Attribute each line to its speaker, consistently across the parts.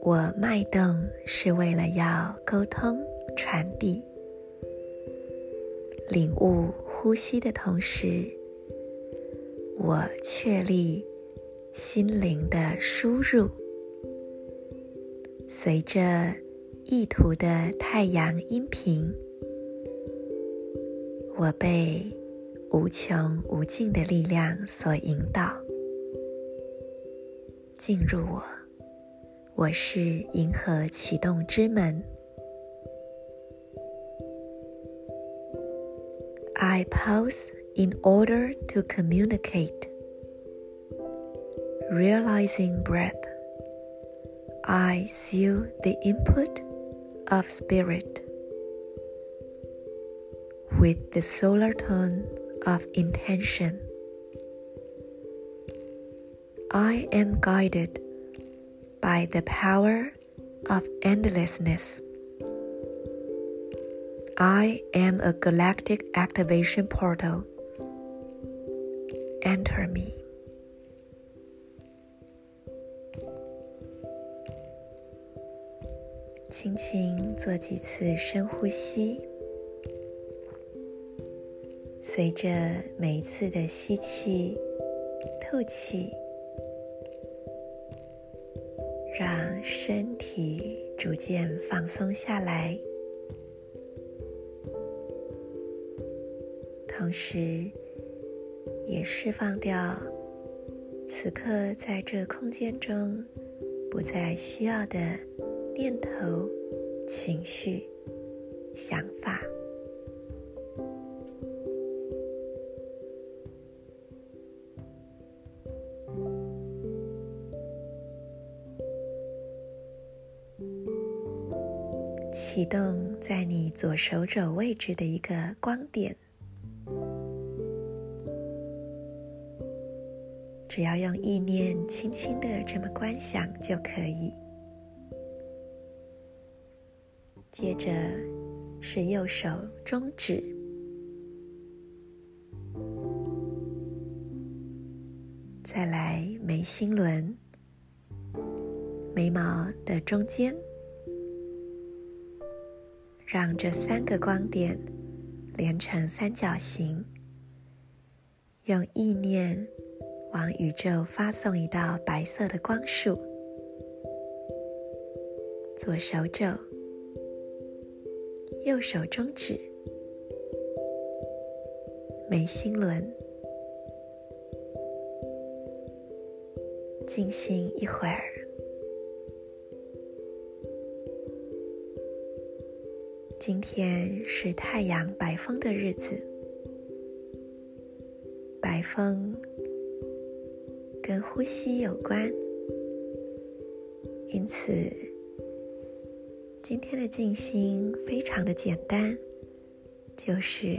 Speaker 1: 我脉动是为了要沟通、传递、领悟呼吸的同时，我确立心灵的输入。随着意图的太阳音频，我被无穷无尽的力量所引导，进入我。我是银河启动之门。I pause in order to communicate. Realizing breath, I seal the input of spirit with the solar tone of intention. I am guided by the power of endlessness. I am a galactic activation portal. Enter me. 轻轻做几次深呼吸，随着每一次的吸气、吐气。让身体逐渐放松下来，同时也释放掉此刻在这空间中不再需要的念头、情绪、想法。启动在你左手肘位置的一个光点，只要用意念轻轻的这么观想就可以。接着是右手中指，再来眉心轮，眉毛的中间。让这三个光点连成三角形，用意念往宇宙发送一道白色的光束。左手肘、右手中指、眉心轮，静心一会儿。今天是太阳白风的日子，白风跟呼吸有关，因此今天的静心非常的简单，就是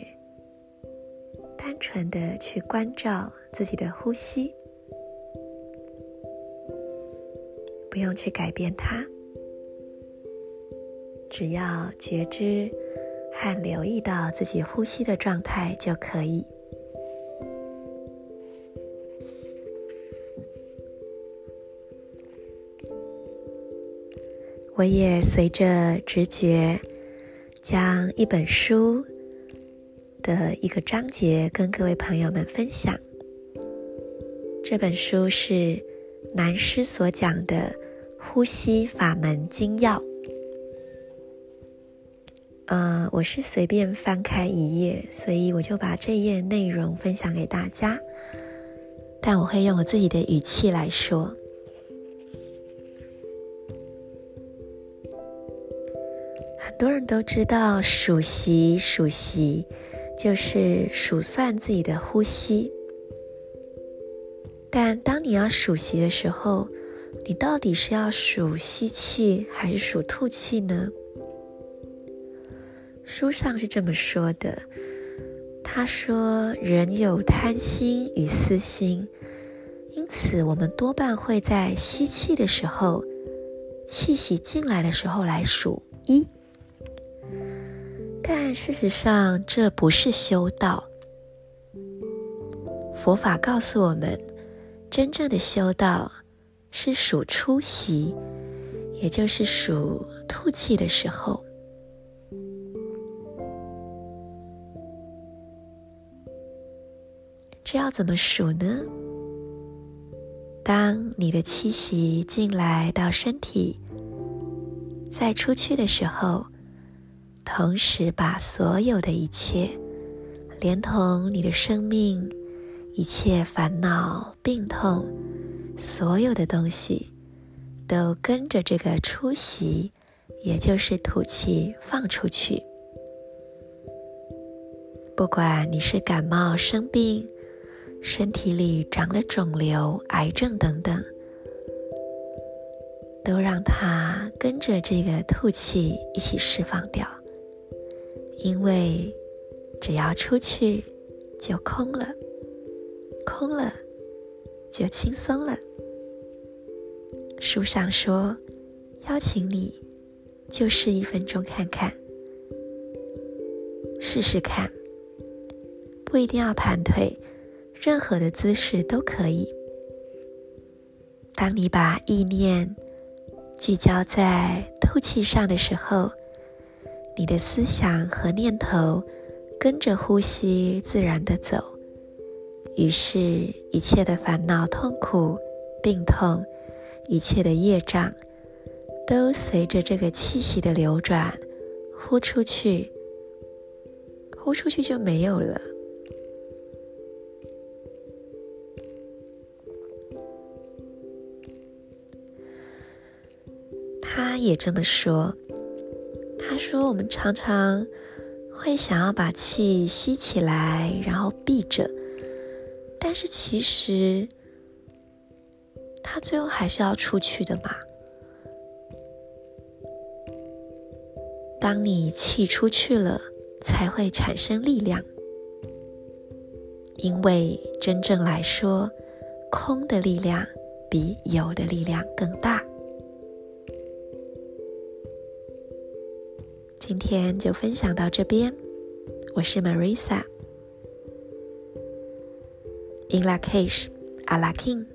Speaker 1: 单纯的去关照自己的呼吸，不用去改变它。只要觉知和留意到自己呼吸的状态就可以。我也随着直觉，将一本书的一个章节跟各位朋友们分享。这本书是南师所讲的《呼吸法门精要》。呃，我是随便翻开一页，所以我就把这页内容分享给大家。但我会用我自己的语气来说。很多人都知道数息，数息就是数算自己的呼吸。但当你要数息的时候，你到底是要数吸气还是数吐气呢？书上是这么说的，他说：“人有贪心与私心，因此我们多半会在吸气的时候，气息进来的时候来数一，但事实上，这不是修道。佛法告诉我们，真正的修道是数出息，也就是数吐气的时候。这要怎么数呢？当你的气息进来到身体，在出去的时候，同时把所有的一切，连同你的生命、一切烦恼、病痛，所有的东西，都跟着这个出息，也就是吐气放出去。不管你是感冒生病，身体里长了肿瘤、癌症等等，都让它跟着这个吐气一起释放掉。因为只要出去，就空了，空了，就轻松了。书上说，邀请你就试一分钟看看，试试看，不一定要盘腿。任何的姿势都可以。当你把意念聚焦在吐气上的时候，你的思想和念头跟着呼吸自然的走，于是，一切的烦恼、痛苦、病痛，一切的业障，都随着这个气息的流转，呼出去，呼出去就没有了。他也这么说。说：“我们常常会想要把气吸起来，然后闭着，但是其实它最后还是要出去的嘛。当你气出去了，才会产生力量。因为真正来说，空的力量比有的力量更大。”今天就分享到这边，我是 Marisa，In Lakish，阿拉 King。